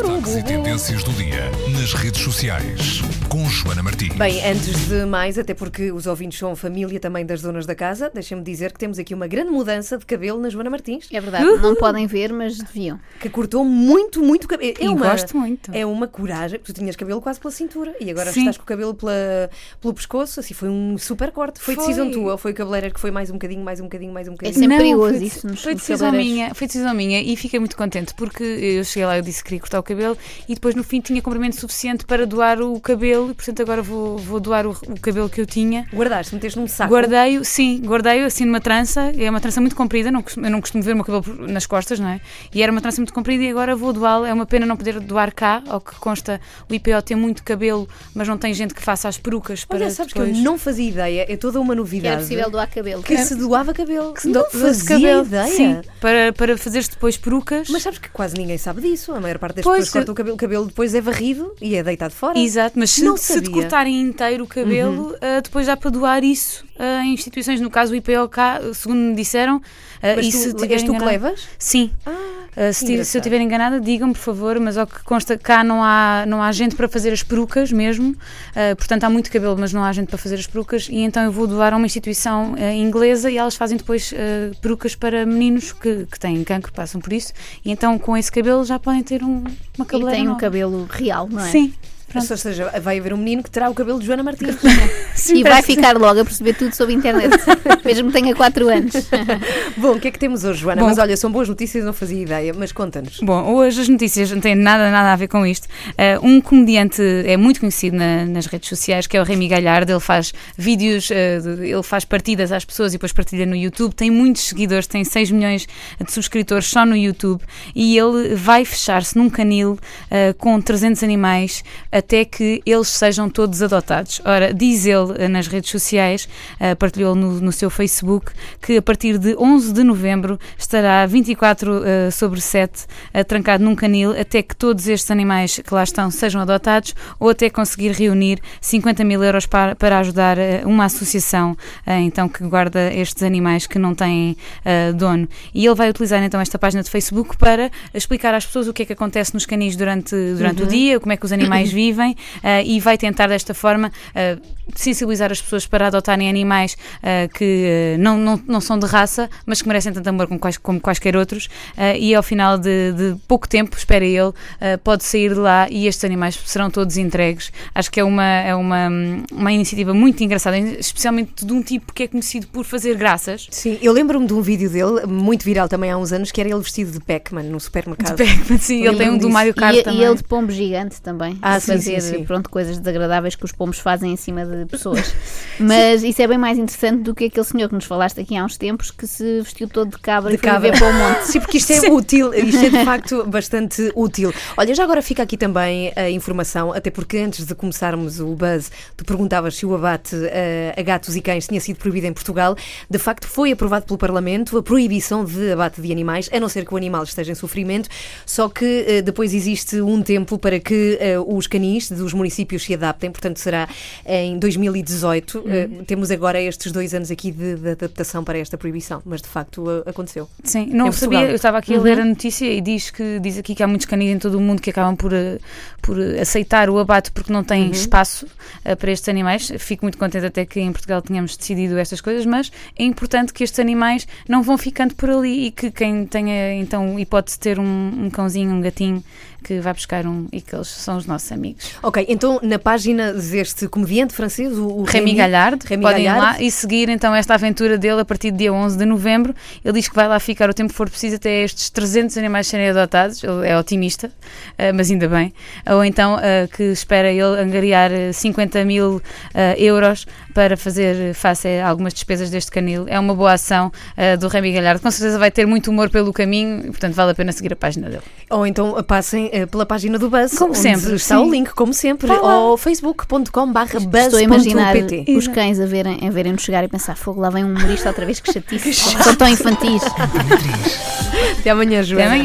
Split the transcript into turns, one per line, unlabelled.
Destaques e tendências do dia nas redes sociais com Joana Martins.
Bem, antes de mais, até porque os ouvintes são família também das donas da casa, deixem-me dizer que temos aqui uma grande mudança de cabelo na Joana Martins,
É verdade, não podem ver, mas deviam.
que cortou muito, muito cabelo. É
E
uma,
gosto muito.
É uma coragem, porque tu tinhas cabelo quase pela cintura e agora
Sim.
estás com o cabelo pela, pelo pescoço, assim, foi um super corte. Foi,
Foi.
decisão tua ou foi o cabeleireiro que foi mais um bocadinho, mais um bocadinho, mais um
É
bocadinho?
sempre
Não,
perigoso
foi,
isso nos,
foi decisão minha, foi decisão minha e fiquei muito contente porque eu cheguei lá, eu disse que queria cortar o cabelo e depois no fim tinha comprimento suficiente para doar o cabelo e portanto agora vou, vou doar o, o cabelo que eu tinha.
Guardaste, meteste num saco.
Guardei-o, sim, guardei-o assim numa trança, é uma trança muito comprida, não eu não costumo ver o meu cabelo nas costas, não é? E era uma trança muito comprida e agora vou doá-lo, é uma pena não poder doar cá, ao que consta o IPO tem muito cabelo, mas não tem gente que faça as perucas para
Olha, sabes
depois...
que eu não fazia ideia, é toda uma
Que
novidade.
era possível doar cabelo.
que se doava cabelo.
que se
não fazia ideia.
Sim, para, para fazeres depois perucas.
Mas sabes que quase ninguém sabe disso. A maior parte das
Pois,
pessoas cortam o cabelo, o cabelo depois é varrido e é deitado fora.
Exato, mas se,
Não
se te.
Uhum.
cortarem inteiro o cabelo, ah, depois dá para doar isso ah, em instituições, no caso o IPOK, segundo me disseram. ah,
Mas
e
tu,
se tiver
tu que levas?
Sim.
Ah,
Ah, se, ti- se eu estiver enganada, digam-me, por favor, mas ao que consta, cá não há, não há gente para fazer as perucas mesmo, ah, portanto há muito cabelo, mas não há gente para fazer as perucas, e então eu vou doar a uma instituição ah, inglesa e elas fazem depois ah, perucas para meninos que, que têm cancro, passam por isso, e então com esse cabelo já podem ter um, uma
E
cabeleira
tem um
nova.
cabelo real, não é?
Sim. Pronto.
Ou seja, vai haver um menino que terá o cabelo de Joana Martins.
E vai ficar logo a perceber tudo sobre a internet, mesmo que tenha 4 anos.
Bom, o que é que temos hoje, Joana?
Bom.
Mas olha, são boas notícias, não fazia ideia, mas conta-nos.
Bom, hoje as notícias não têm nada, nada a ver com isto. Uh, um comediante é muito conhecido na- nas redes sociais, que é o Remy Galhardo. Ele faz vídeos, uh, ele faz partidas às pessoas e depois partilha no YouTube. Tem muitos seguidores, tem 6 milhões de subscritores só no YouTube. E ele vai fechar-se num canil uh, com 300 animais até que eles sejam todos adotados. Ora, diz ele uh, nas redes sociais, uh, partilhou no, no seu Facebook, que a partir de 11 de novembro estará 24 uh, sobre 7 uh, trancado num canil até que todos estes animais que lá estão sejam adotados ou até conseguir reunir 50 mil euros para, para ajudar uma associação então que guarda estes animais que não têm uh, dono. E ele vai utilizar então esta página de Facebook para explicar às pessoas o que é que acontece nos canis durante, durante o dia, como é que os animais vivem uh, e vai tentar desta forma uh, sensibilizar as pessoas para adotarem animais uh, que uh, não, não, não são de raça, mas que merecem tanto amor como, quais, como quaisquer outros. uh, e ao final de, de pouco tempo, espera ele, uh, pode sair de lá e estes animais serão todos entregues. Acho que é uma, é uma, uma iniciativa muito engraçada, especialmente de um tipo que é conhecido por fazer graças.
Sim, eu lembro-me de um vídeo dele, muito viral também há uns anos, que era ele vestido de Pac-Man no supermercado.
Pac-Man, sim, ele tem um do
disso.
Mario Kart
E,
também.
e ele de pombo gigante também.
Ah, sim,
fazer
sim, sim.
Pronto, coisas desagradáveis que os pombos fazem em cima de pessoas. Mas isso é bem mais interessante do que aquele senhor que nos falaste aqui há uns tempos que se vestiu todo de cabra
De
e foi
cabra.
para o monte.
Sim, porque isto é útil, isto é de facto bastante útil. Olha, já agora fica aqui também a informação, até porque antes de começarmos o buzz, tu perguntavas se o abate eh, a gatos e cães tinha sido proibido em Portugal. De facto, foi aprovado pelo Parlamento a proibição de abate de animais, a não ser que o animal esteja em sofrimento, só que eh, depois existe um tempo para que eh, os dos municípios se adaptem, portanto será em 2018. Eh, temos agora estes dois anos aqui de, de adaptação para esta proibição, mas de facto eh, aconteceu.
Sim, não sabia, eu estava aqui a
Uhum.
ler a notícia e diz que diz aqui que há muitos canis em todo o mundo que acabam por, eh, por aceitar o abate porque não
Uhum.
têm espaço eh, para estes animais. Fico muito contente até que em Portugal tenhamos decidido estas coisas, mas é importante que estes animais não vão ficando por ali e que quem tenha então hipótese de ter um, um cãozinho, um gatinho que vai buscar um e que eles são os nossos amigos.
Ok, então na página deste comediante francês, o, o
Remy Galhardo,
Remy
podem ir lá e seguir então esta aventura dele a partir do dia 11 de novembro. Ele diz que vai lá ficar o tempo que for preciso até estes 300 animais serem adotados. Ele é otimista, eh, mas ainda bem. Ou então eh, que espera ele angariar eh, 50 mil eh, euros para fazer face a algumas despesas deste canil. É uma boa ação do Remy Galhardo. Com certeza vai ter muito humor pelo caminho portanto, vale a pena seguir a página dele.
Ou então passem pela página do Buzz,
Como sempre,
está
sim.
o link, como sempre,
lá.
ou facebook.com.br
Estou a imaginar os cães a verem- a verem-nos chegar e pensar: fogo, lá vem um humorista outra vez que chatice. São tão infantis.
Até amanhã, Joana.
Até amanhã.